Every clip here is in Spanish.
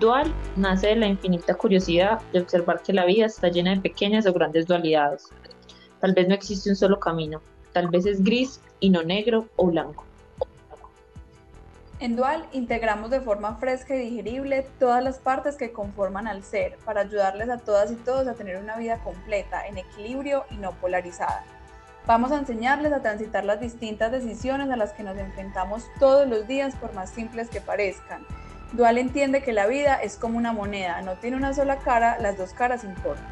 Dual nace de la infinita curiosidad de observar que la vida está llena de pequeñas o grandes dualidades. Tal vez no existe un solo camino, tal vez es gris y no negro o blanco. En Dual integramos de forma fresca y digerible todas las partes que conforman al ser para ayudarles a todas y todos a tener una vida completa, en equilibrio y no polarizada. Vamos a enseñarles a transitar las distintas decisiones a las que nos enfrentamos todos los días por más simples que parezcan. Dual entiende que la vida es como una moneda, no tiene una sola cara, las dos caras importan.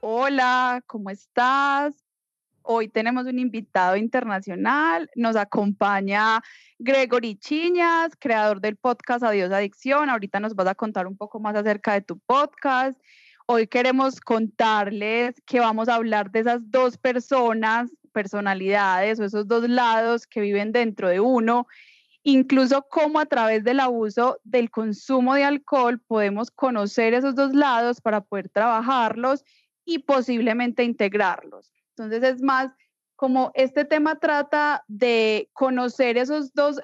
Hola, ¿cómo estás? Hoy tenemos un invitado internacional, nos acompaña Gregory Chiñas, creador del podcast Adiós Adicción. Ahorita nos vas a contar un poco más acerca de tu podcast. Hoy queremos contarles que vamos a hablar de esas dos personas, personalidades o esos dos lados que viven dentro de uno, incluso cómo a través del abuso del consumo de alcohol podemos conocer esos dos lados para poder trabajarlos y posiblemente integrarlos. Entonces es más como este tema trata de conocer esos dos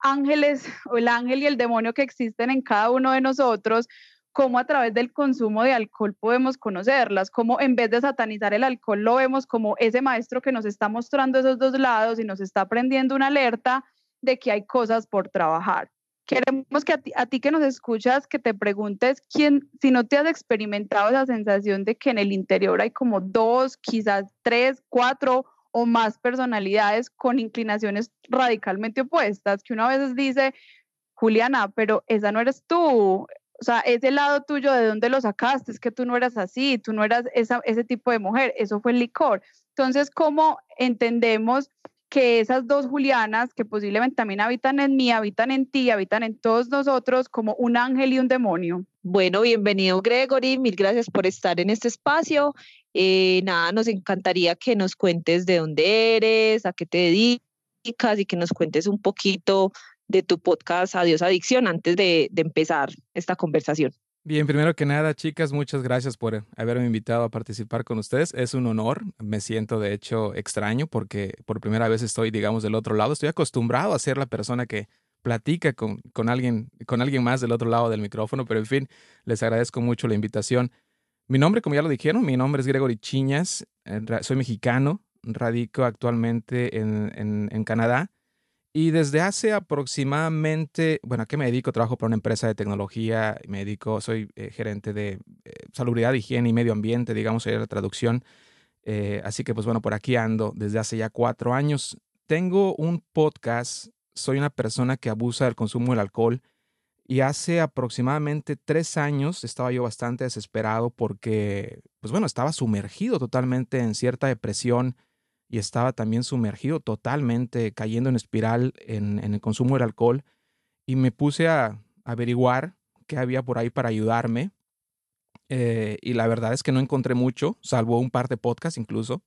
ángeles o el ángel y el demonio que existen en cada uno de nosotros, cómo a través del consumo de alcohol podemos conocerlas, cómo en vez de satanizar el alcohol lo vemos como ese maestro que nos está mostrando esos dos lados y nos está prendiendo una alerta de que hay cosas por trabajar. Queremos que a ti, que nos escuchas, que te preguntes quién, si no te has experimentado esa sensación de que en el interior hay como dos, quizás tres, cuatro o más personalidades con inclinaciones radicalmente opuestas, que una vez dice, Juliana, pero esa no eres tú, o sea, ese lado tuyo, ¿de dónde lo sacaste? Es que tú no eras así, tú no eras ese tipo de mujer, eso fue el licor. Entonces, ¿cómo entendemos que esas dos Julianas, que posiblemente también habitan en mí, habitan en ti, habitan en todos nosotros, como un ángel y un demonio. Bueno, bienvenido Gregory, mil gracias por estar en este espacio. Eh, nada, nos encantaría que nos cuentes de dónde eres, a qué te dedicas y que nos cuentes un poquito de tu podcast Adiós Adicción antes de empezar esta conversación. Bien, primero que nada, chicas, muchas gracias por haberme invitado a participar con ustedes. Es un honor. Me siento, de hecho, extraño porque por primera vez estoy, digamos, del otro lado. Estoy acostumbrado a ser la persona que platica con, con, alguien, con alguien más del otro lado del micrófono, pero en fin, les agradezco mucho la invitación. Mi nombre, como ya lo dijeron, mi nombre es Gregory Chiñas. Soy mexicano, radico actualmente en, en, en Canadá. Y desde hace aproximadamente, bueno, ¿a qué me dedico? Trabajo para una empresa de tecnología, me dedico, soy eh, gerente de eh, salubridad, higiene y medio ambiente, digamos, sería la traducción. Eh, así que, pues bueno, por aquí ando desde hace ya cuatro años. Tengo un podcast, soy una persona que abusa del consumo del alcohol y hace aproximadamente tres años estaba yo bastante desesperado porque, pues bueno, estaba sumergido totalmente en cierta depresión y estaba también sumergido totalmente, cayendo en espiral en, el consumo del alcohol. Y me puse a averiguar qué había por ahí para ayudarme. Eh, y la verdad es que no encontré mucho, salvo un par de podcasts incluso,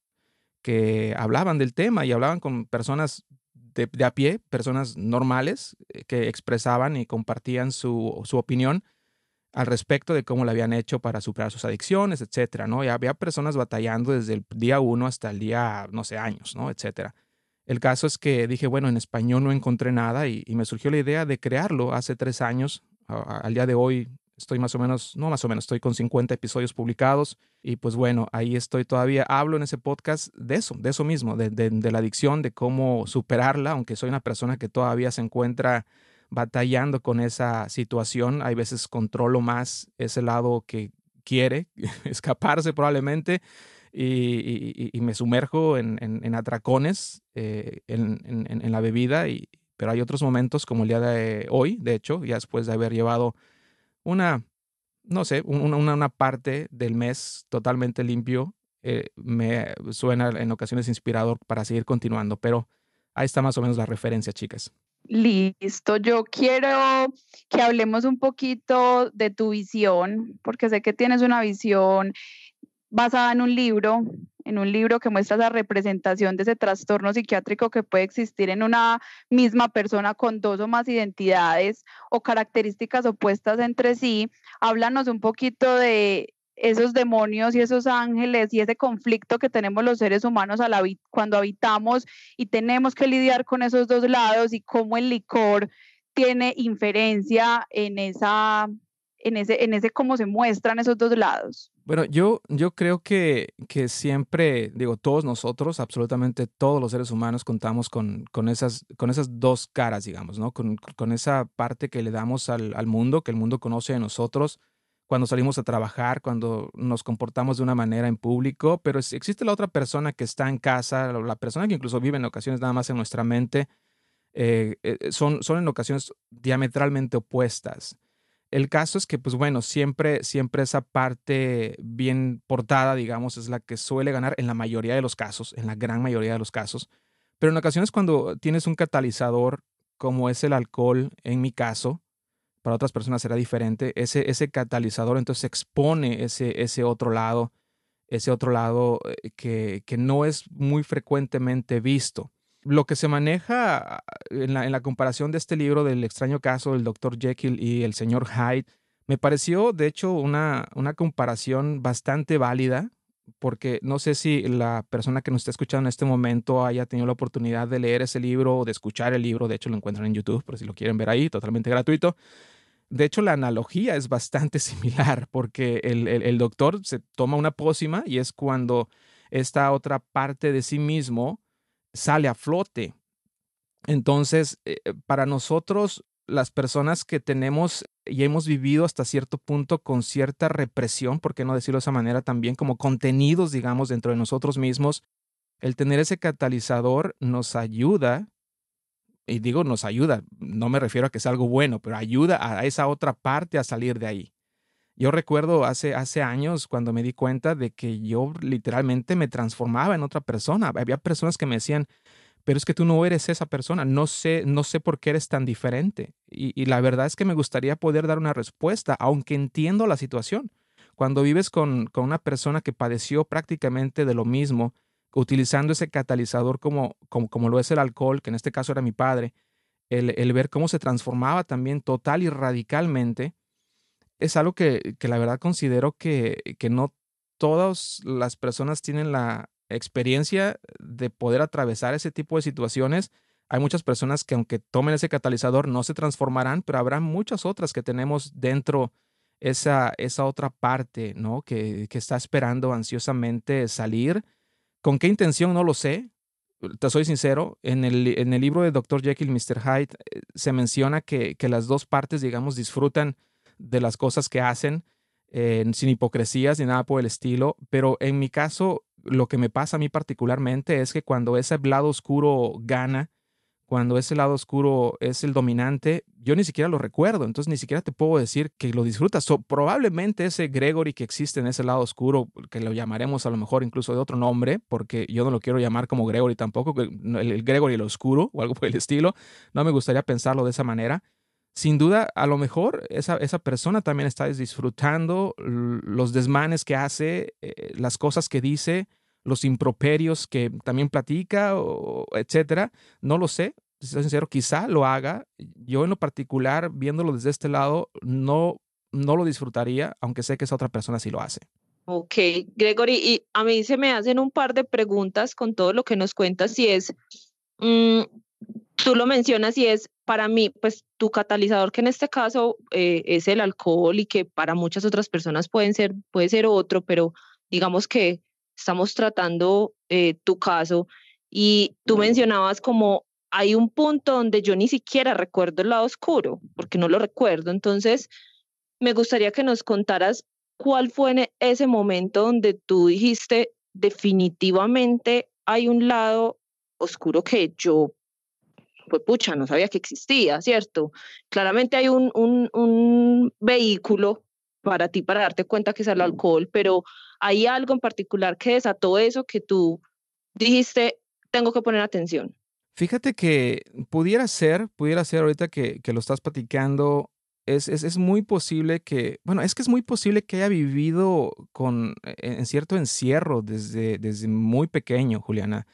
que hablaban del tema y hablaban con personas de, a pie, personas normales, eh, que expresaban y compartían su, su opinión al respecto de cómo lo habían hecho para superar sus adicciones, etcétera, ¿no? Y había personas batallando desde el día uno hasta el día, no sé, años, ¿no? Etcétera. El caso es que dije, bueno, en español no encontré nada y, me surgió la idea de crearlo hace tres años. al día de hoy estoy más o menos, no más o menos, estoy con 50 episodios publicados y pues bueno, ahí estoy todavía, hablo en ese podcast de eso, de eso mismo, de, de la adicción, de cómo superarla, aunque soy una persona que todavía se encuentra batallando con esa situación. Hay veces controlo más ese lado que quiere escaparse probablemente y, me sumerjo en, atracones eh, en, la bebida, y, pero hay otros momentos como el día de hoy, de hecho, ya después de haber llevado una, no sé, una, una parte del mes totalmente limpio, eh, me suena en ocasiones inspirador para seguir continuando, pero ahí está más o menos la referencia, chicas. Listo, yo quiero que hablemos un poquito de tu visión, porque sé que tienes una visión basada en un libro, en un libro que muestra esa representación de ese trastorno psiquiátrico que puede existir en una misma persona con dos o más identidades o características opuestas entre sí. Háblanos un poquito de esos demonios y esos ángeles y ese conflicto que tenemos los seres humanos cuando habitamos y tenemos que lidiar con esos dos lados y cómo el licor tiene inferencia en esa en ese en ese cómo se muestran esos dos lados. Bueno, yo, yo creo que, que siempre, digo, todos nosotros, absolutamente todos los seres humanos contamos con, con, esas, con esas dos caras, digamos, ¿no? Con, con esa parte que le damos al, al mundo, que el mundo conoce de nosotros, cuando salimos a trabajar, cuando nos comportamos de una manera en público, pero existe la otra persona que está en casa, la persona que incluso vive en ocasiones nada más en nuestra mente, eh, eh, son, son en ocasiones diametralmente opuestas. El caso es que, pues bueno, siempre, siempre esa parte bien portada, digamos, es la que suele ganar en la mayoría de los casos, en la gran mayoría de los casos. Pero en ocasiones cuando tienes un catalizador como es el alcohol, en mi caso, para otras personas será diferente, ese, ese catalizador entonces expone ese, ese otro lado, ese otro lado eh, que, que no es muy frecuentemente visto lo que se maneja en la, comparación de este libro del extraño caso del Dr. Jekyll y el señor Hyde, me pareció de hecho una, una comparación bastante válida, porque no sé si la persona que nos está escuchando en este momento haya tenido la oportunidad de leer ese libro o de escuchar el libro, de hecho lo encuentran en YouTube, por si lo quieren ver ahí, totalmente gratuito. De hecho, la analogía es bastante similar porque el, el doctor se toma una pócima y es cuando esta otra parte de sí mismo sale a flote. Entonces, eh, para nosotros, las personas que tenemos y hemos vivido hasta cierto punto con cierta represión, por qué no decirlo de esa manera también, como contenidos, digamos, dentro de nosotros mismos, el tener ese catalizador nos ayuda, y digo nos ayuda, no me refiero a que sea algo bueno, pero ayuda a esa otra parte a salir de ahí. Yo recuerdo hace, hace años cuando me di cuenta de que yo literalmente me transformaba en otra persona. Había personas que me decían, pero es que tú no eres esa persona, no sé, no sé por qué eres tan diferente. Y, la verdad es que me gustaría poder dar una respuesta, aunque entiendo la situación. Cuando vives con, con una persona que padeció prácticamente de lo mismo, utilizando ese catalizador como, como, como, lo es el alcohol, que en este caso era mi padre, el, el ver cómo se transformaba también total y radicalmente, es algo que, la verdad considero que, que no todas las personas tienen la experiencia de poder atravesar ese tipo de situaciones. Hay muchas personas que aunque tomen ese catalizador no se transformarán, pero habrá muchas otras que tenemos dentro esa, esa otra parte, ¿no? Que, que está esperando ansiosamente salir. ¿Con qué intención? No lo sé. Te soy sincero, en el, en el libro de Dr. Jekyll y Mr. Hyde eh, se menciona que, que las dos partes, digamos, disfrutan de las cosas que hacen, eh, sin hipocresías ni nada por el estilo, pero en mi caso, lo que me pasa a mí particularmente es que cuando ese lado oscuro gana, cuando ese lado oscuro es el dominante, yo ni siquiera lo recuerdo, entonces ni siquiera te puedo decir que lo disfrutas. probablemente ese Gregory que existe en ese lado oscuro, que lo llamaremos a lo mejor incluso de otro nombre, porque yo no lo quiero llamar como Gregory tampoco, el, el Gregory el oscuro o algo por el estilo, no me gustaría pensarlo de esa manera sin duda, a lo mejor esa, esa persona también está disfrutando los desmanes que hace, eh, las cosas que dice, los improperios que también platica, etcétera. No lo sé, si soy sincero, quizá lo haga. Yo en lo particular, viéndolo desde este lado, no, no lo disfrutaría, aunque sé que esa otra persona sí lo hace. Ok, Gregory, y a mí se me hacen un par de preguntas con todo lo que nos cuentas, y es, mm, tú lo mencionas y es para mí, pues tu catalizador, que en este caso eh, es el alcohol y que para muchas otras personas pueden ser, puede ser otro, pero digamos que estamos tratando eh, tu caso y tú mencionabas como hay un punto donde yo ni siquiera recuerdo el lado oscuro, porque no lo recuerdo. Entonces, me gustaría que nos contaras cuál fue en ese momento donde tú dijiste definitivamente hay un lado oscuro que yo pues pucha, no sabía que existía, ¿cierto? Claramente hay un, un, un vehículo para ti para darte cuenta que es el alcohol, pero hay algo en particular que desató eso que tú dijiste, tengo que poner atención. Fíjate que pudiera ser, pudiera ser ahorita que, que lo estás platicando, es, es, es, muy posible que, bueno, es que es muy posible que haya vivido con, en cierto encierro desde, desde muy pequeño, Juliana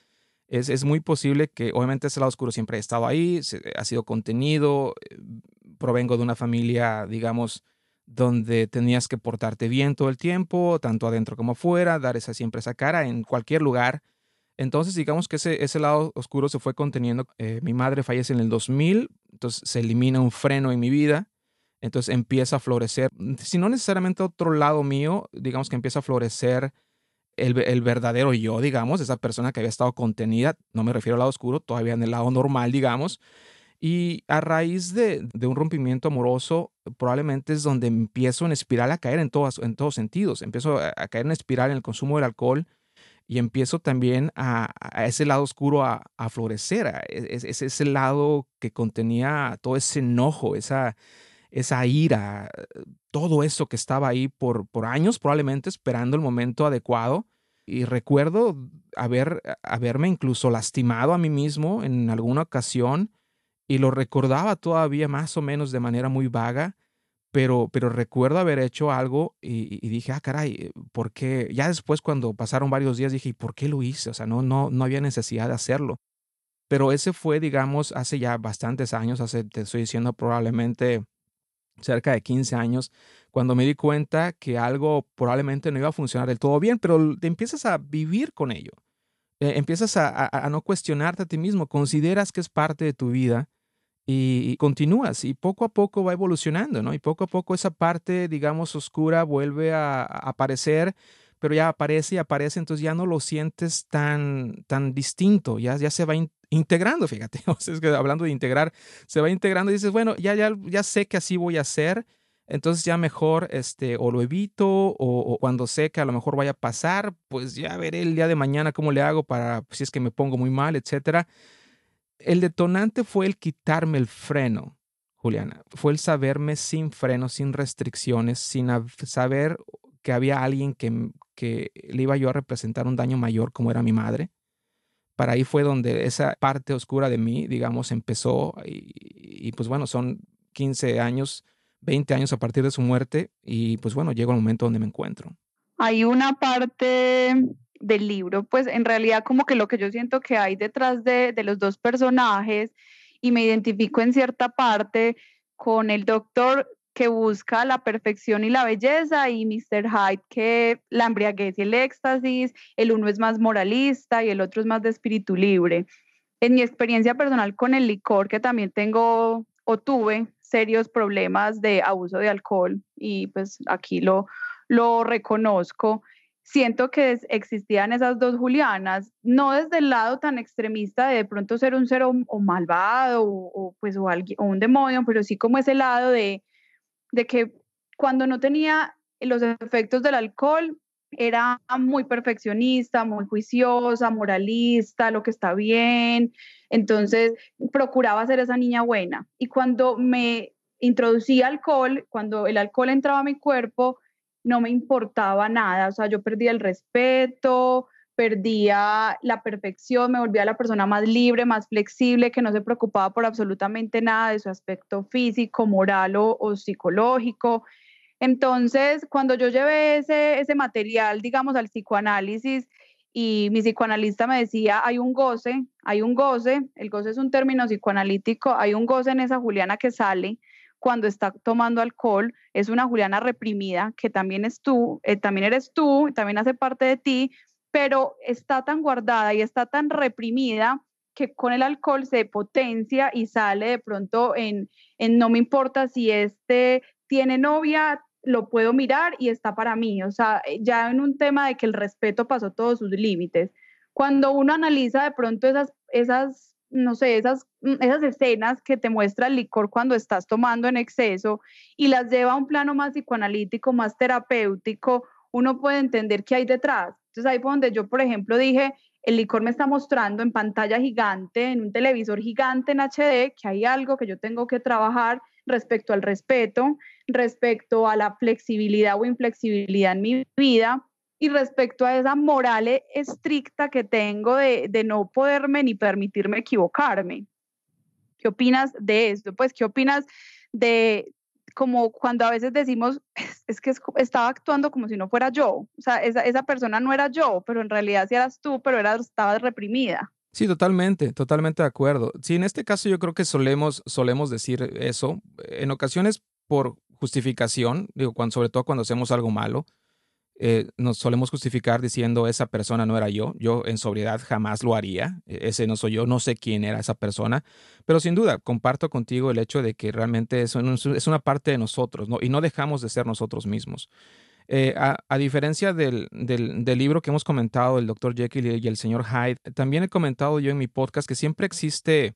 es, muy posible que obviamente ese lado oscuro siempre ha estado ahí, ha sido contenido, eh, provengo de una familia, digamos, donde tenías que portarte bien todo el tiempo, tanto adentro como afuera, dar esa siempre esa cara en cualquier lugar. Entonces, digamos que ese, ese lado oscuro se fue conteniendo. Eh, mi madre fallece en el 2000, entonces se elimina un freno en mi vida, entonces empieza a florecer, si no necesariamente otro lado mío, digamos que empieza a florecer el, el, verdadero yo, digamos, esa persona que había estado contenida, no me refiero al lado oscuro, todavía en el lado normal, digamos, y a raíz de, de, un rompimiento amoroso, probablemente es donde empiezo en espiral a caer en, todas, en todos sentidos. Empiezo a, a, caer en espiral en el consumo del alcohol y empiezo también a, a ese lado oscuro a, a florecer. Es, es, ese lado que contenía todo ese enojo, esa, esa ira, todo eso que estaba ahí por, por años, probablemente esperando el momento adecuado. Y recuerdo haber, haberme incluso lastimado a mí mismo en alguna ocasión y lo recordaba todavía más o menos de manera muy vaga, pero, pero recuerdo haber hecho algo y, dije, ah, caray, ¿por qué? Ya después cuando pasaron varios días dije, ¿y por qué lo hice? O sea, no, no, no había necesidad de hacerlo. Pero ese fue, digamos, hace ya bastantes años, hace, te estoy diciendo, probablemente cerca de 15 años, cuando me di cuenta que algo probablemente no iba a funcionar del todo bien, pero te empiezas a vivir con ello. Eh, empiezas a no cuestionarte a ti mismo, consideras que es parte de tu vida y, continúas y poco a poco va evolucionando, ¿no? Y poco a poco esa parte, digamos, oscura vuelve a, aparecer, pero ya aparece y aparece, entonces ya no lo sientes tan, tan distinto, ya, ya se va in, integrando, fíjate, o que hablando de integrar, se va integrando y dices, bueno, ya, ya, ya sé que así voy a hacer, entonces ya mejor este, o lo evito o, o, cuando sé que a lo mejor vaya a pasar, pues ya veré el día de mañana cómo le hago para si es que me pongo muy mal, etcétera el detonante fue el quitarme el freno, Juliana. Fue el saberme sin freno, sin restricciones, sin saber que había alguien que, que le iba yo a representar un daño mayor como era mi madre. Para ahí fue donde esa parte oscura de mí, digamos, empezó y, pues bueno, son 15 años, 20 años a partir de su muerte y pues bueno, llegó el momento donde me encuentro. Hay una parte del libro, pues en realidad como que lo que yo siento que hay detrás de, de, los dos personajes y me identifico en cierta parte con el doctor que busca la perfección y la belleza y Mr. Hyde que la embriaguez y el éxtasis, el uno es más moralista y el otro es más de espíritu libre. En mi experiencia personal con el licor, que también tengo o tuve serios problemas de abuso de alcohol y pues aquí lo, lo reconozco, siento que existían esas dos Julianas, no desde el lado tan extremista de de pronto ser un ser o, malvado o, o, pues o, alguien, o, un demonio, pero sí como ese lado de, de que cuando no tenía los efectos del alcohol era muy perfeccionista, muy juiciosa, moralista, lo que está bien, entonces procuraba ser esa niña buena. Y cuando me introducía alcohol, cuando el alcohol entraba a mi cuerpo, no me importaba nada, o sea, yo perdía el respeto, perdía la perfección, me volvía la persona más libre, más flexible, que no se preocupaba por absolutamente nada de su aspecto físico, moral o, psicológico. Entonces, cuando yo llevé ese, ese material, digamos, al psicoanálisis, y mi psicoanalista me decía, hay un goce, hay un goce, el goce es un término psicoanalítico, hay un goce en esa Juliana que sale, cuando está tomando alcohol, es una Juliana reprimida, que también es tú, eh, también eres tú, también hace parte de ti, pero está tan guardada y está tan reprimida que con el alcohol se potencia y sale de pronto en, en no me importa si este tiene novia, lo puedo mirar y está para mí, o sea, eh, ya en un tema de que el respeto pasó todos sus límites. Cuando uno analiza de pronto esas, esas no sé, esas, mm, esas escenas que te muestra el licor cuando estás tomando en exceso y las lleva a un plano más psicoanalítico, más terapéutico, uno puede entender qué hay detrás. Entonces ahí fue donde yo, por ejemplo, dije, el licor me está mostrando en pantalla gigante, en un televisor gigante en HD, que hay algo que yo tengo que trabajar respecto al respeto, respecto a la flexibilidad o inflexibilidad en mi vida, y respecto a esa moral e, estricta que tengo de, de, no poderme ni permitirme equivocarme. ¿Qué opinas de esto? Pues, ¿qué opinas de como cuando a veces decimos, es, que es, estaba actuando como si no fuera yo? O sea, esa, esa, persona no era yo, pero en realidad sí eras tú, pero eras, estabas reprimida. Sí, totalmente, totalmente de acuerdo. Sí, en este caso yo creo que solemos, solemos decir eso. En ocasiones por justificación, digo, cuando, sobre todo cuando hacemos algo malo, eh, nos solemos justificar diciendo esa persona no era yo, yo en sobriedad jamás lo haría, e, ese no soy yo, no sé quién era esa persona, pero sin duda comparto contigo el hecho de que realmente es, es una parte de nosotros ¿no? y no dejamos de ser nosotros mismos. Eh, a, diferencia del, del, libro que hemos comentado, el Dr. Jekyll y el señor Hyde, también he comentado yo en mi podcast que siempre existe,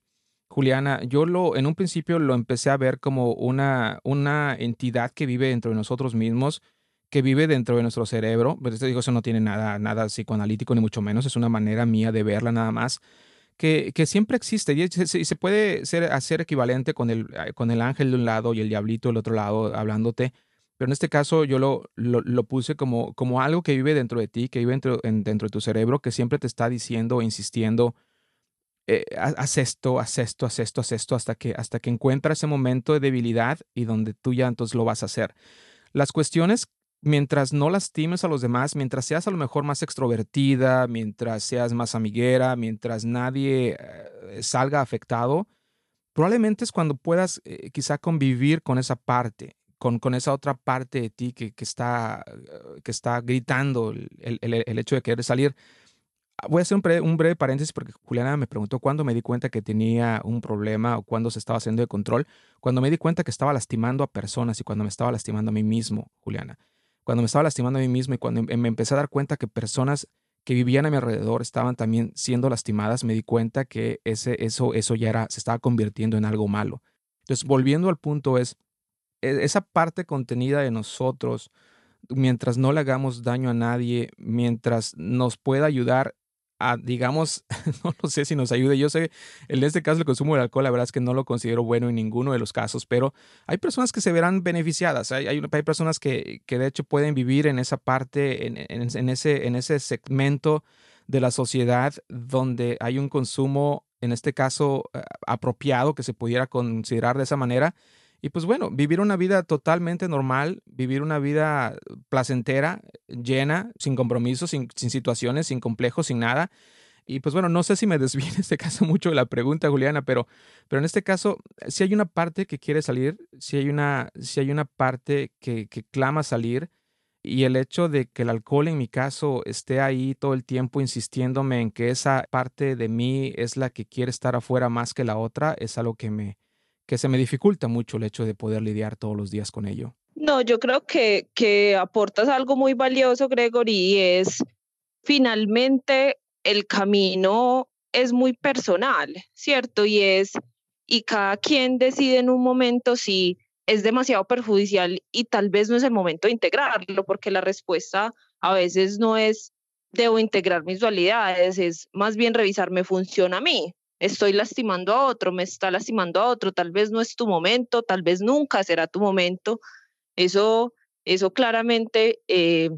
Juliana, yo lo, en un principio lo empecé a ver como una, una entidad que vive dentro de nosotros mismos que vive dentro de nuestro cerebro. Pero te digo, eso no tiene nada, nada psicoanalítico ni mucho menos, es una manera mía de verla nada más. Que, que siempre existe y se, puede ser, hacer equivalente con el, eh, con el ángel de un lado y el diablito del otro lado hablándote, pero en este caso yo lo, lo, puse como, como algo que vive dentro de ti, que vive dentro, dentro de tu cerebro, que siempre te está diciendo, insistiendo, eh, haz esto, haz esto, haz esto, haz esto, hasta que, hasta que encuentra ese momento de debilidad y donde tú ya entonces lo vas a hacer. Las cuestiones mientras no lastimes a los demás, mientras seas a lo mejor más extrovertida, mientras seas más amiguera, mientras nadie eh, salga afectado, probablemente es cuando puedas eh, quizá convivir con esa parte, con, con, esa otra parte de ti que, que está, eh, que está gritando el, el, el, hecho de querer salir. Voy a hacer un, un, breve paréntesis porque Juliana me preguntó cuándo me di cuenta que tenía un problema o cuándo se estaba haciendo de control. Cuando me di cuenta que estaba lastimando a personas y cuando me estaba lastimando a mí mismo, Juliana cuando me estaba lastimando a mí mismo y cuando em, me empecé a dar cuenta que personas que vivían a mi alrededor estaban también siendo lastimadas, me di cuenta que ese, eso, eso ya era, se estaba convirtiendo en algo malo. Entonces, volviendo al punto es, e, esa parte contenida de nosotros, mientras no le hagamos daño a nadie, mientras nos pueda ayudar digamos, no lo sé si nos ayude. Yo sé, en este caso el consumo del alcohol, la verdad es que no lo considero bueno en ninguno de los casos, pero hay personas que se verán beneficiadas. Hay, hay, personas que, que, de hecho pueden vivir en esa parte, en, en, ese, en ese segmento de la sociedad donde hay un consumo, en este caso, eh, apropiado, que se pudiera considerar de esa manera y pues bueno, vivir una vida totalmente normal, vivir una vida placentera, llena, sin compromisos, sin, situaciones, sin complejos, sin nada. Y pues bueno, no sé si me desvíe en este caso mucho de la pregunta, Juliana, pero, pero en este caso, si hay una parte que quiere salir, si hay una, si hay una parte que, que clama salir, y el hecho de que el alcohol en mi caso esté ahí todo el tiempo insistiéndome en que esa parte de mí es la que quiere estar afuera más que la otra, es algo que me, que se me dificulta mucho el hecho de poder lidiar todos los días con ello. No, yo creo que, que aportas algo muy valioso, Gregory, y es finalmente el camino es muy personal, ¿cierto? Y es, y cada quien decide en un momento si es demasiado perjudicial y tal vez no es el momento de integrarlo, porque la respuesta a veces no es debo integrar mis dualidades, es más bien revisar me funciona a mí, estoy lastimando a otro, me está lastimando a otro, tal vez no es tu momento, tal vez nunca será tu momento. Eso, eso claramente eh,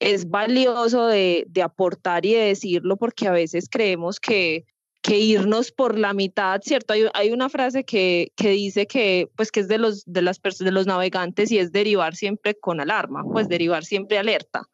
es valioso de, de, aportar y de decirlo porque a veces creemos que, que irnos por la mitad, ¿cierto? Hay, hay una frase que, que, dice que, pues, que es de los, de, las de los navegantes y es derivar siempre con alarma, pues derivar siempre alerta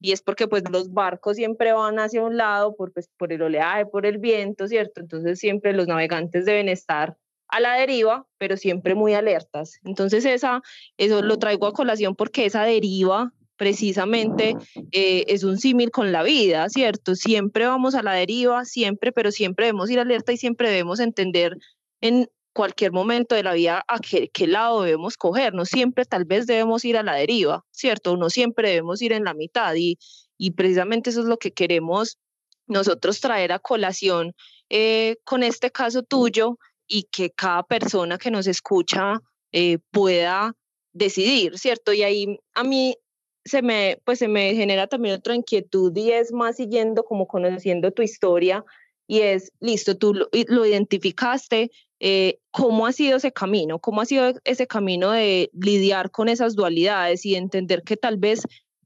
y es porque pues los barcos siempre van hacia un lado por, pues, por el oleaje, por el viento, ¿cierto? Entonces siempre los navegantes deben estar a la deriva, pero siempre muy alertas. Entonces esa, eso lo traigo a colación porque esa deriva precisamente eh, es un símil con la vida, ¿cierto? Siempre vamos a la deriva, siempre, pero siempre debemos ir alerta y siempre debemos entender en cualquier momento de la vida a qué, qué, lado debemos coger. No siempre tal vez debemos ir a la deriva, ¿cierto? No siempre debemos ir en la mitad y, y precisamente eso es lo que queremos nosotros traer a colación eh, con este caso tuyo y que cada persona que nos escucha eh, pueda decidir, ¿cierto? Y ahí a mí se me, pues se me genera también otra inquietud y es más siguiendo como conociendo tu historia y es, listo, tú lo, lo identificaste, eh, ¿cómo ha sido ese camino? ¿Cómo ha sido ese camino de lidiar con esas dualidades y entender que tal vez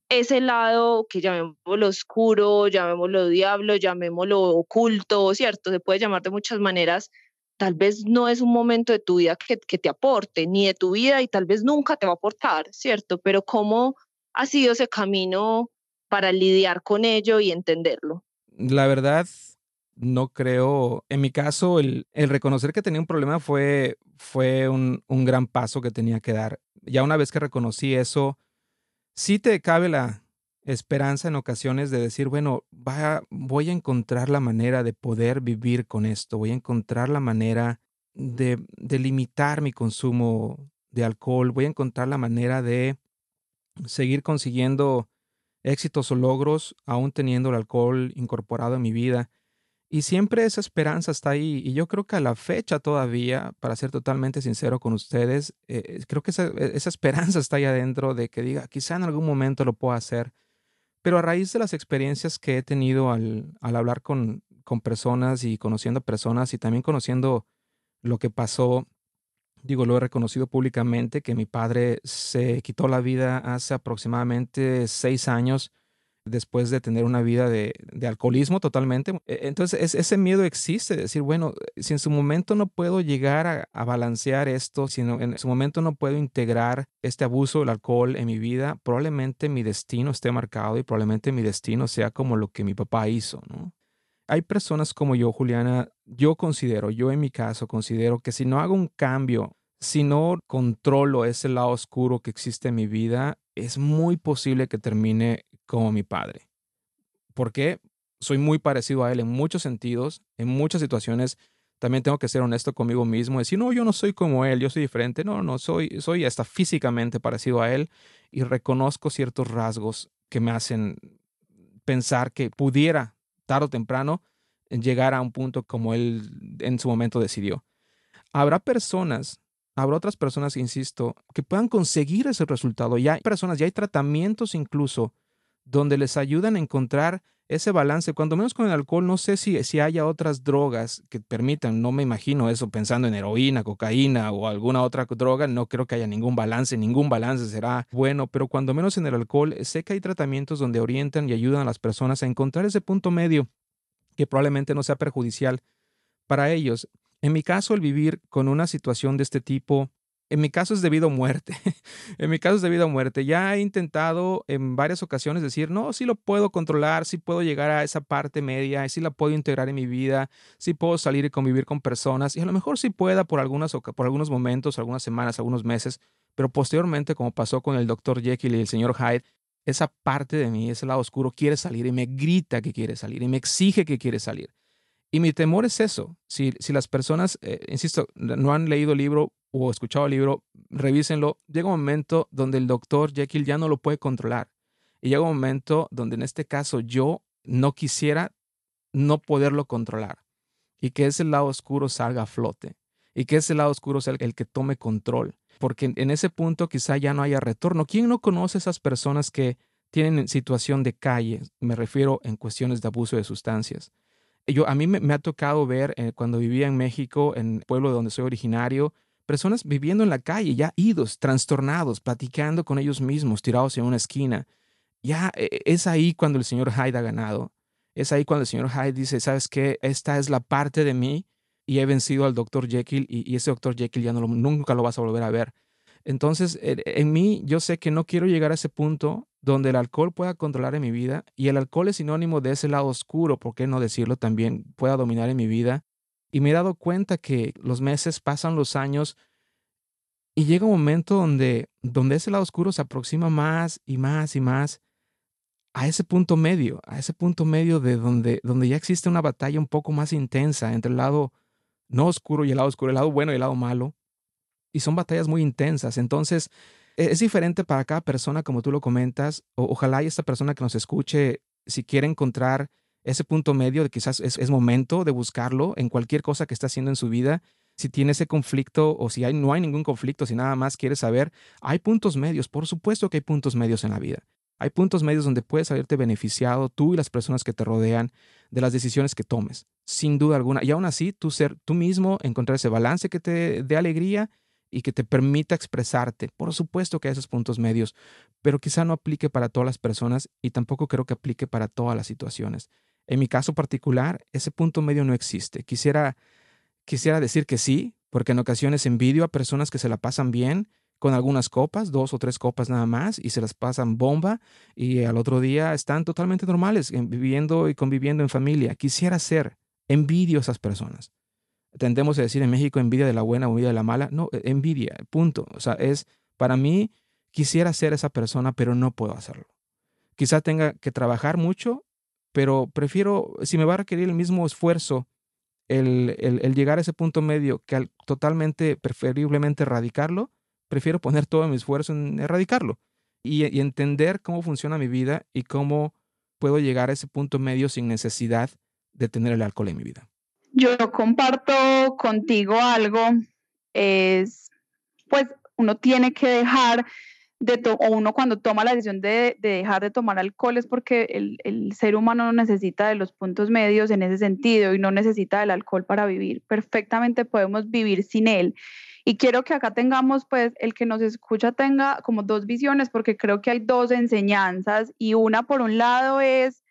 ese lado que llamémoslo oscuro, llamémoslo diablo, llamémoslo oculto, ¿cierto? Se puede llamar de muchas maneras, tal vez no es un momento de tu vida que, que te aporte, ni de tu vida y tal vez nunca te va a aportar, ¿cierto? Pero ¿cómo ha sido ese camino para lidiar con ello y entenderlo? La verdad, no creo, en mi caso, el, reconocer que tenía un problema fue, fue un, gran paso que tenía que dar. ya una vez que reconocí eso, sí te cabe la esperanza en ocasiones de decir, bueno, voy a encontrar la manera de poder vivir con esto, voy a encontrar la manera de, de limitar mi consumo de alcohol, voy a encontrar la manera de seguir consiguiendo éxitos o logros aún teniendo el alcohol incorporado en mi vida. Y siempre esa esperanza está ahí. Y yo creo que a la fecha todavía, para ser totalmente sincero con ustedes, eh, creo que esa, e, esa, esperanza está ahí adentro de que diga, quizá en algún momento lo pueda hacer. Pero a raíz de las experiencias que he tenido al, al hablar con, con personas y conociendo personas y también conociendo lo que pasó digo, lo he reconocido públicamente, que mi padre se quitó la vida hace aproximadamente seis años después de tener una vida de, alcoholismo totalmente. E, entonces, ese miedo existe, decir, bueno, si en su momento no puedo llegar a, balancear esto, si en su momento no puedo integrar este abuso del alcohol en mi vida, probablemente mi destino esté marcado y probablemente mi destino sea como lo que mi papá hizo, ¿no? Hay personas como yo, Juliana, yo considero, yo en mi caso considero que si no hago un cambio, si no controlo ese lado oscuro que existe en mi vida, es muy posible que termine como mi padre. ¿Por qué? Soy muy parecido a él en muchos sentidos, en muchas situaciones. También tengo que ser honesto conmigo mismo, decir, no, yo no soy como él, yo soy diferente. No, no, soy, soy hasta físicamente parecido a él y reconozco ciertos rasgos que me hacen pensar que pudiera tarde o temprano llegar a un punto como él en su momento decidió. Habrá personas, habrá otras personas, insisto, que puedan conseguir ese resultado. Ya hay personas, ya hay tratamientos incluso donde les ayudan a encontrar ese balance, cuando menos con el alcohol, no sé si, si haya otras drogas que permitan, no me imagino eso pensando en heroína, cocaína o alguna otra droga, no creo que haya ningún balance, ningún balance será bueno, pero cuando menos en el alcohol, sé que hay tratamientos donde orientan y ayudan a las personas a encontrar ese punto medio que probablemente no sea perjudicial para ellos. En mi caso, el vivir con una situación de este tipo en mi caso es debido a muerte. en mi caso es debido a muerte. Ya he intentado en varias ocasiones decir, no, sí lo puedo controlar, sí puedo llegar a esa parte media, sí la puedo integrar en mi vida, sí puedo salir y convivir con personas y a lo mejor sí pueda por, algunas, por algunos momentos, algunas semanas, algunos meses, pero posteriormente, como pasó con el doctor Jekyll y el señor Hyde, esa parte de mí, ese lado oscuro, quiere salir y me grita que quiere salir y me exige que quiere salir. Y mi temor es eso. Si, las personas, eh, insisto, no han leído el libro o escuchado el libro, revísenlo. Llega un momento donde el doctor Jekyll ya no lo puede controlar. Y llega un momento donde en este caso yo no quisiera no poderlo controlar. Y que ese lado oscuro salga a flote. Y que ese lado oscuro sea el que tome control. Porque en ese punto quizá ya no haya retorno. ¿Quién no conoce esas personas que tienen situación de calle? Me refiero en cuestiones de abuso de sustancias yo, a mí me, ha tocado ver eh, cuando vivía en México, en el pueblo de donde soy originario, personas viviendo en la calle, ya idos, trastornados, platicando con ellos mismos, tirados en una esquina. Ya eh, es ahí cuando el señor Hyde ha ganado. Es ahí cuando el señor Hyde dice, ¿sabes qué? Esta es la parte de mí y he vencido al doctor Jekyll y, ese doctor Jekyll ya no nunca lo vas a volver a ver. Entonces, en mí, yo sé que no quiero llegar a ese punto donde el alcohol pueda controlar en mi vida y el alcohol es sinónimo de ese lado oscuro, ¿por qué no decirlo también? Pueda dominar en mi vida. Y me he dado cuenta que los meses pasan los años y llega un momento donde, donde ese lado oscuro se aproxima más y más y más a ese punto medio, a ese punto medio de donde, donde ya existe una batalla un poco más intensa entre el lado no oscuro y el lado oscuro, el lado bueno y el lado malo, y son batallas muy intensas. Entonces, e-, es diferente para cada persona, como tú lo comentas. ojalá y esta persona que nos escuche, si quiere encontrar ese punto medio, de quizás es, momento de buscarlo en cualquier cosa que está haciendo en su vida. Si tiene ese conflicto o si hay, no hay ningún conflicto, si nada más quiere saber, hay puntos medios. Por supuesto que hay puntos medios en la vida. Hay puntos medios donde puedes haberte beneficiado tú y las personas que te rodean de las decisiones que tomes, sin duda alguna. Y aún así, tú ser tú mismo, encontrar ese balance que te dé alegría y que te permita expresarte. Por supuesto que hay esos puntos medios, pero quizá no aplique para todas las personas y tampoco creo que aplique para todas las situaciones. En mi caso particular, ese punto medio no existe. Quisiera, quisiera decir que sí, porque en ocasiones envidio a personas que se la pasan bien con algunas copas, dos o tres copas nada más, y se las pasan bomba, y al otro día están totalmente normales, viviendo y conviviendo en familia. Quisiera ser, envidio a esas personas tendemos a decir en México envidia de la buena o envidia de la mala. No, e, envidia, punto. O sea, es Para mí, quisiera ser esa persona, pero no puedo hacerlo. Quizá tenga que trabajar mucho, pero prefiero, si me va a requerir el mismo esfuerzo el, el, llegar a ese punto medio que al totalmente, preferiblemente erradicarlo, prefiero poner todo mi esfuerzo en erradicarlo y, y entender cómo funciona mi vida y cómo puedo llegar a ese punto medio sin necesidad de tener el alcohol en mi vida. Yo comparto contigo algo, es, pues uno tiene que dejar de, o uno cuando toma la decisión de, dejar de tomar alcohol es porque el, el, ser humano no necesita de los puntos medios en ese sentido y no necesita del alcohol para vivir. Perfectamente podemos vivir sin él. Y quiero que acá tengamos, pues, el que nos escucha tenga como dos visiones, porque creo que hay dos enseñanzas y una por un lado es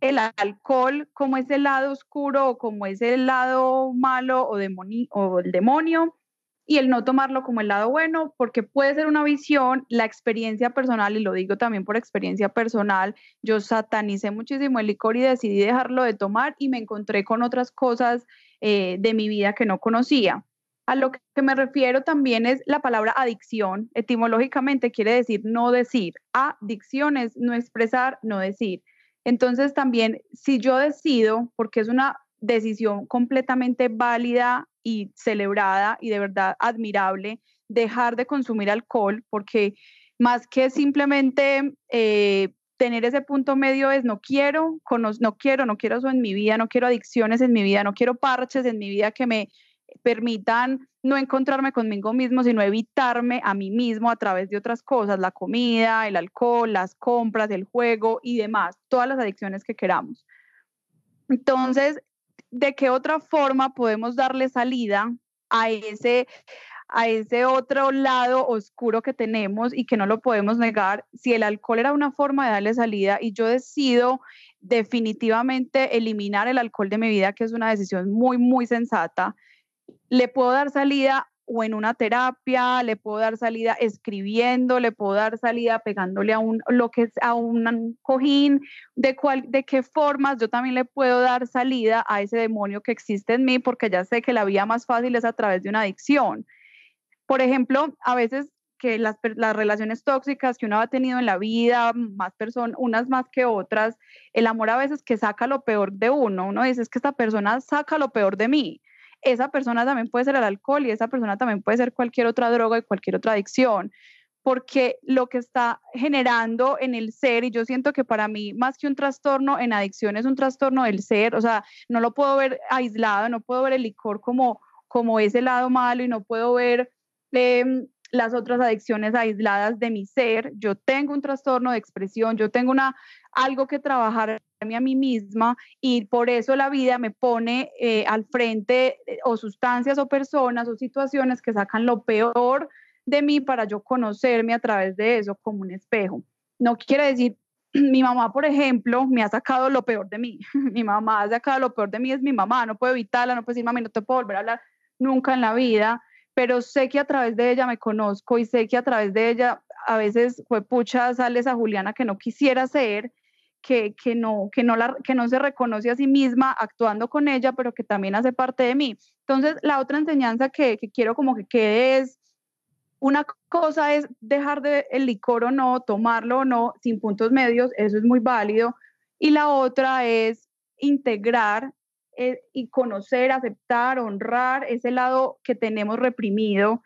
el alcohol como es el lado oscuro o como es el lado malo o, o el demonio y el no tomarlo como el lado bueno, porque puede ser una visión, la experiencia personal, y lo digo también por experiencia personal, yo satanicé muchísimo el licor y decidí dejarlo de tomar y me encontré con otras cosas eh, de mi vida que no conocía. A lo que me refiero también es la palabra adicción. Etimológicamente quiere decir no decir. Adicción es no expresar, no decir. Entonces también, si yo decido, porque es una decisión completamente válida y celebrada y de verdad admirable, dejar de consumir alcohol, porque más que simplemente eh, tener ese punto medio es no quiero, no quiero, no quiero eso en mi vida, no quiero adicciones en mi vida, no quiero parches en mi vida que me permitan no encontrarme conmigo mismo, sino evitarme a mí mismo a través de otras cosas, la comida, el alcohol, las compras, el juego y demás, todas las adicciones que queramos. Entonces, ¿de qué otra forma podemos darle salida a ese, a ese otro lado oscuro que tenemos y que no lo podemos negar? Si el alcohol era una forma de darle salida y yo decido definitivamente eliminar el alcohol de mi vida, que es una decisión muy, muy sensata, le puedo dar salida o en una terapia, le puedo dar salida escribiendo, le puedo dar salida pegándole a un lo que es a un cojín, de cuál de qué formas yo también le puedo dar salida a ese demonio que existe en mí porque ya sé que la vía más fácil es a través de una adicción. Por ejemplo, a veces que las, las relaciones tóxicas que uno ha tenido en la vida, más personas, unas más que otras, el amor a veces que saca lo peor de uno, uno dice es que esta persona saca lo peor de mí esa persona también puede ser el alcohol y esa persona también puede ser cualquier otra droga y cualquier otra adicción, porque lo que está generando en el ser, y yo siento que para mí más que un trastorno en adicción es un trastorno del ser, o sea, no lo puedo ver aislado, no puedo ver el licor como, como ese lado malo y no puedo ver... Em, las otras adicciones aisladas de mi ser, yo tengo un trastorno de expresión, yo tengo una, algo que trabajar a mí misma y por eso la vida me pone eh, al frente eh, o sustancias o personas o situaciones que sacan lo peor de mí para yo conocerme a través de eso como un espejo. No quiere decir, mi mamá, por ejemplo, me ha sacado lo peor de mí. mi mamá ha sacado lo peor de mí, es mi mamá, no puedo evitarla, no puedo decir, mami, no te puedo volver a hablar nunca en la vida pero sé que a través de ella me conozco y sé que a través de ella a veces fue pucha, sale esa Juliana que no quisiera ser, que, que, no, que, no la, que no se reconoce a sí misma actuando con ella, pero que también hace parte de mí. Entonces, la otra enseñanza que, que quiero como que quede es, una cosa es dejar de el licor o no, tomarlo o no, sin puntos medios, eso es muy válido. Y la otra es integrar eh, y conocer, aceptar, honrar ese lado que tenemos reprimido,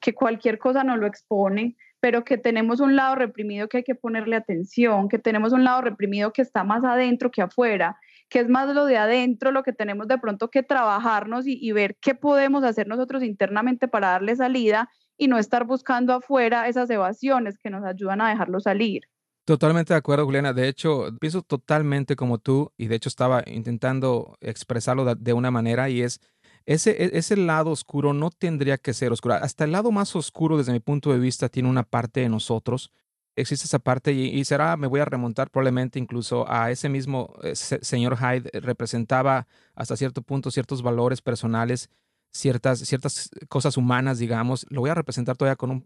que cualquier cosa nos lo expone, pero que tenemos un lado reprimido que hay que ponerle atención, que tenemos un lado reprimido que está más adentro que afuera, que es más lo de adentro, lo que tenemos de pronto que trabajarnos y, y ver qué podemos hacer nosotros internamente para darle salida y no estar buscando afuera esas evasiones que nos ayudan a dejarlo salir. Totalmente de acuerdo, Juliana. De hecho, pienso totalmente como tú y de hecho estaba intentando expresarlo de, una manera y es, ese, e, ese lado oscuro no tendría que ser oscuro. Hasta el lado más oscuro desde mi punto de vista tiene una parte de nosotros. Existe esa parte y, será, me voy a remontar probablemente incluso a ese mismo eh, señor Hyde, representaba hasta cierto punto ciertos valores personales ciertas, ciertas cosas humanas, digamos. Lo voy a representar todavía con una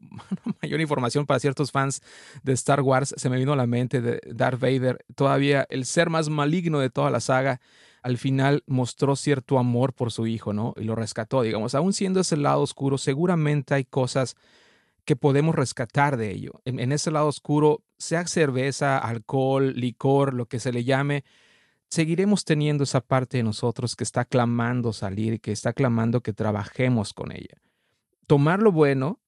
mayor información para ciertos fans de Star Wars. Se me vino a la mente de Darth Vader, todavía el ser más maligno de toda la saga. Al final mostró cierto amor por su hijo, ¿no? Y lo rescató, digamos. Aún siendo ese lado oscuro, seguramente hay cosas que podemos rescatar de ello. En, ese lado oscuro, sea cerveza, alcohol, licor, lo que se le llame, seguiremos teniendo esa parte de nosotros que está clamando salir, que está clamando que trabajemos con ella. Tomar lo bueno,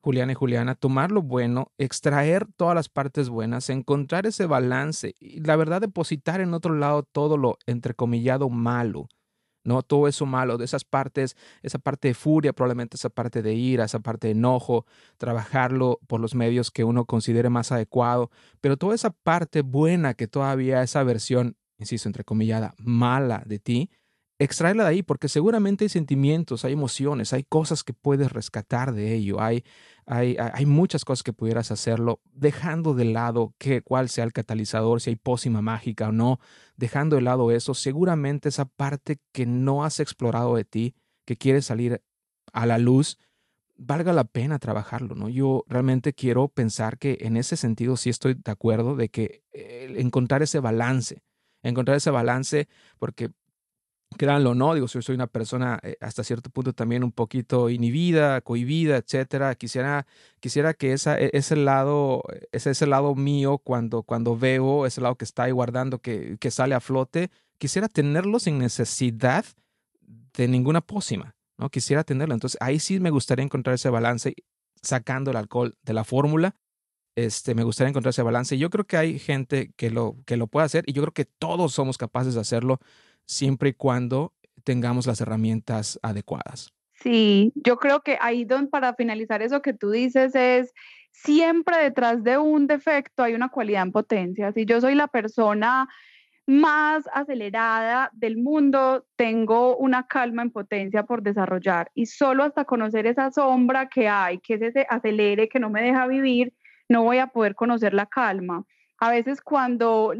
Juliana y Juliana, tomar lo bueno, extraer todas las partes buenas, encontrar ese balance y la verdad depositar en otro lado todo lo entrecomillado malo ¿no? Todo eso malo, de esas partes, esa parte de furia, probablemente esa parte de ira, esa parte de enojo, trabajarlo por los medios que uno considere más adecuado, pero toda esa parte buena que todavía esa versión, insisto, entrecomillada, mala de ti, extraerla de ahí, porque seguramente hay sentimientos, hay emociones, hay cosas que puedes rescatar de ello, hay, hay, hay muchas cosas que pudieras hacerlo, dejando de lado que, cuál sea el catalizador, si hay pócima mágica o no, dejando de lado eso, seguramente esa parte que no has explorado de ti, que quieres salir a la luz, valga la pena trabajarlo, ¿no? Yo realmente quiero pensar que en ese sentido sí estoy de acuerdo de que encontrar ese balance, encontrar ese balance, porque créanlo no, digo, yo soy una persona eh, hasta cierto punto también un poquito inhibida, cohibida, etcétera. Quisiera, quisiera que esa, e, ese lado, ese, ese lado mío, cuando, cuando veo ese lado que está ahí guardando, que, que sale a flote, quisiera tenerlo sin necesidad de ninguna pócima, ¿no? Quisiera tenerlo. Entonces ahí sí me gustaría encontrar ese balance sacando el alcohol de la fórmula. Este, me gustaría encontrar ese balance. Yo creo que hay gente que lo, que lo puede hacer y yo creo que todos somos capaces de hacerlo siempre y cuando tengamos las herramientas adecuadas. Sí, yo creo que ahí don, para finalizar eso que tú dices es siempre detrás de un defecto hay una cualidad en potencia. Si yo soy la persona más acelerada del mundo, tengo una calma en potencia por desarrollar y solo hasta conocer esa sombra que hay, que es ese acelere que no me deja vivir, no voy a poder conocer la calma. A veces cuando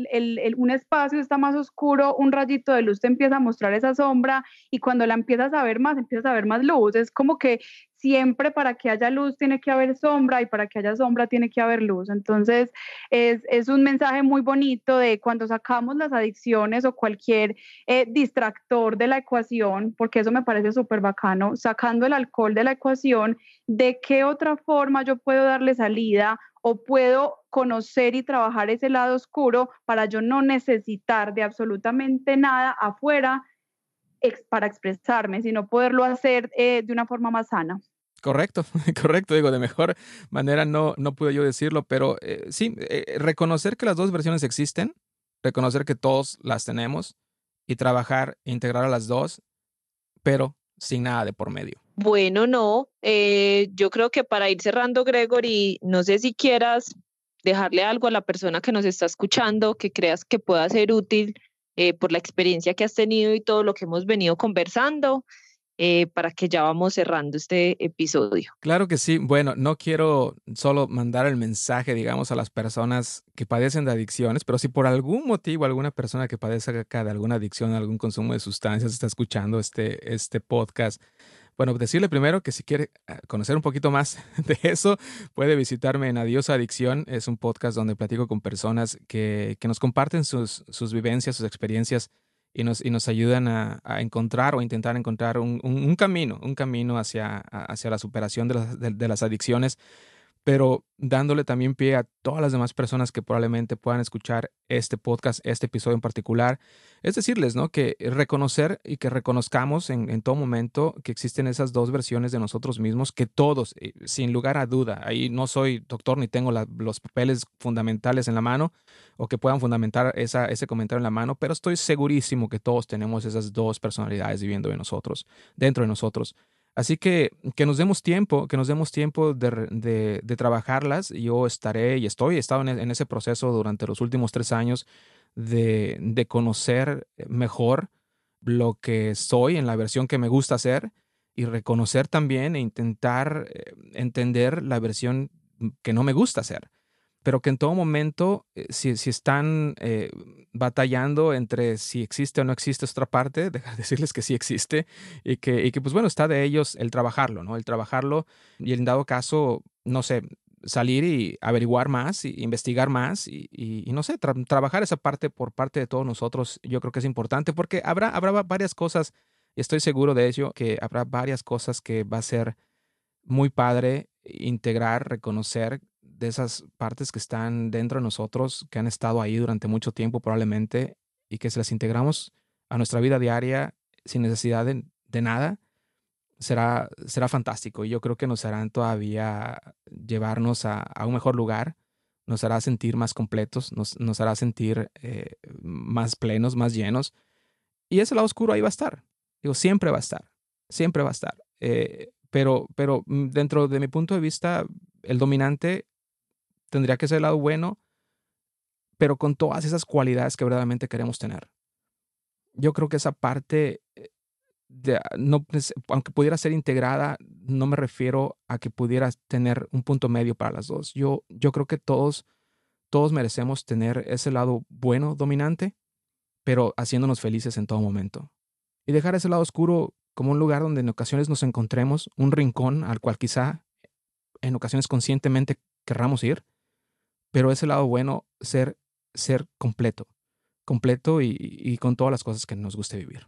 un espacio está más oscuro, un rayito de luz te empieza a mostrar esa sombra y cuando la empiezas a ver más, empiezas a ver más luz. Es como que siempre para que haya luz tiene que haber sombra y para que haya sombra tiene que haber luz. Entonces es, un mensaje muy bonito de cuando sacamos las adicciones o cualquier eh, distractor de la ecuación, porque eso me parece súper bacano, sacando el alcohol de la ecuación, ¿de qué otra forma yo puedo darle salida o puedo conocer y trabajar ese lado oscuro para yo no necesitar de absolutamente nada afuera para expresarme, sino poderlo hacer eh, de una forma más sana. Correcto, correcto, digo, de mejor manera no, no pude yo decirlo, pero eh, sí, eh, reconocer que las dos versiones existen, reconocer que todos las tenemos y trabajar, integrar a las dos, pero sin nada de por medio. Bueno, no, eh, yo creo que para ir cerrando, Gregory, no sé si quieras dejarle algo a la persona que nos está escuchando, que creas que pueda ser útil eh, por la experiencia que has tenido y todo lo que hemos venido conversando. Eh, para que ya vamos cerrando este episodio. Claro que sí. Bueno, no quiero solo mandar el mensaje, digamos, a las personas que padecen de adicciones, pero si por algún motivo alguna persona que padece acá de alguna adicción, algún consumo de sustancias está escuchando este, este podcast, bueno, decirle primero que si quiere ah, conocer un poquito más de eso, puede visitarme en Adiós Adicción. Es un podcast donde platico con personas que, que nos comparten sus, sus vivencias, sus experiencias y nos, y nos ayudan a, encontrar o intentar encontrar un, un, camino, un camino hacia, hacia la superación de las, de las adicciones pero dándole también pie a todas las demás personas que probablemente puedan escuchar este podcast, este episodio en particular. Es decirles, ¿no? Que reconocer y que reconozcamos en, todo momento que existen esas dos versiones de nosotros mismos, que todos, eh, sin lugar a duda, ahí no soy doctor ni tengo los papeles fundamentales en la mano o que puedan fundamentar esa, ese comentario en la mano, pero estoy segurísimo que todos tenemos esas dos personalidades viviendo en nosotros, dentro de nosotros. Así que que nos demos tiempo, que nos demos tiempo de, trabajarlas. Yo estaré y estoy, he estado en, ese proceso durante los últimos tres años de, conocer mejor lo que soy en la versión que me gusta hacer y reconocer también e intentar eh, entender la versión que no me gusta hacer pero que en todo momento, eh, si, si, están eh, batallando entre si existe o no existe otra parte, dejar decirles que sí existe y que, y que, pues bueno, está de ellos el trabajarlo, ¿no? El trabajarlo y en dado caso, no sé, salir y averiguar más, y investigar más y, y, no sé, trabajar esa parte por parte de todos nosotros, yo creo que es importante porque habrá, habrá varias cosas, y estoy seguro de ello, que habrá varias cosas que va a ser muy padre integrar, reconocer de esas partes que están dentro de nosotros, que han estado ahí durante mucho tiempo probablemente, y que si las integramos a nuestra vida diaria sin necesidad de, nada, será, será fantástico. Y yo creo que nos harán todavía llevarnos a, un mejor lugar, nos hará sentir más completos, nos, nos hará sentir eh, más plenos, más llenos. Y ese lado oscuro ahí va a estar. Digo, siempre va a estar, siempre va a estar. Eh, pero, pero mm, dentro de mi punto de vista, el dominante tendría que ser el lado bueno, pero con todas esas cualidades que verdaderamente queremos tener. Yo creo que esa parte, eh, ah, no, aunque pudiera ser integrada, no me refiero a que pudiera tener un punto medio para las dos. Yo, yo creo que todos, todos merecemos tener ese lado bueno, dominante, pero haciéndonos felices en todo momento. Y dejar ese lado oscuro como un lugar donde en ocasiones nos encontremos, un rincón al cual quizá en ocasiones conscientemente querramos ir, pero ese lado bueno, ser, ser completo, completo y, con todas las cosas que nos guste vivir.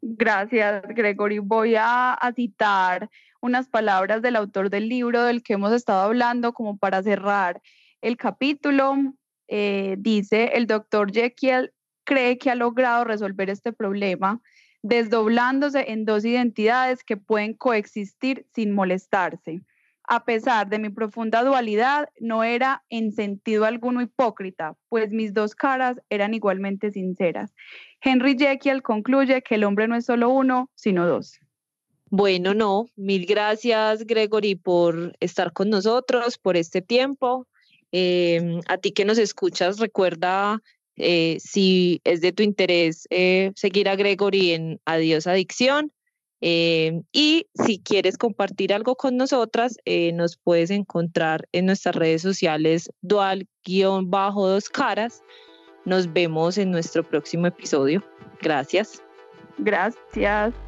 Gracias, Gregory. Voy a, citar unas palabras del autor del libro del que hemos estado hablando como para cerrar el capítulo. Eh, dice, el doctor Jekyll cree que ha logrado resolver este problema desdoblándose en dos identidades que pueden coexistir sin molestarse. A pesar de mi profunda dualidad, no era en sentido alguno hipócrita, pues mis dos caras eran igualmente sinceras. Henry Jekyll concluye que el hombre no es solo uno, sino dos. Bueno, no, mil gracias Gregory por estar con nosotros, por este tiempo. Em, a ti que nos escuchas, recuerda eh, si es de tu interés eh, seguir a Gregory en Adiós Adicción. Eh, y si quieres compartir algo con nosotras, nos puedes encontrar en nuestras redes sociales dual-dos caras. Nos vemos en nuestro próximo episodio. Gracias. Gracias.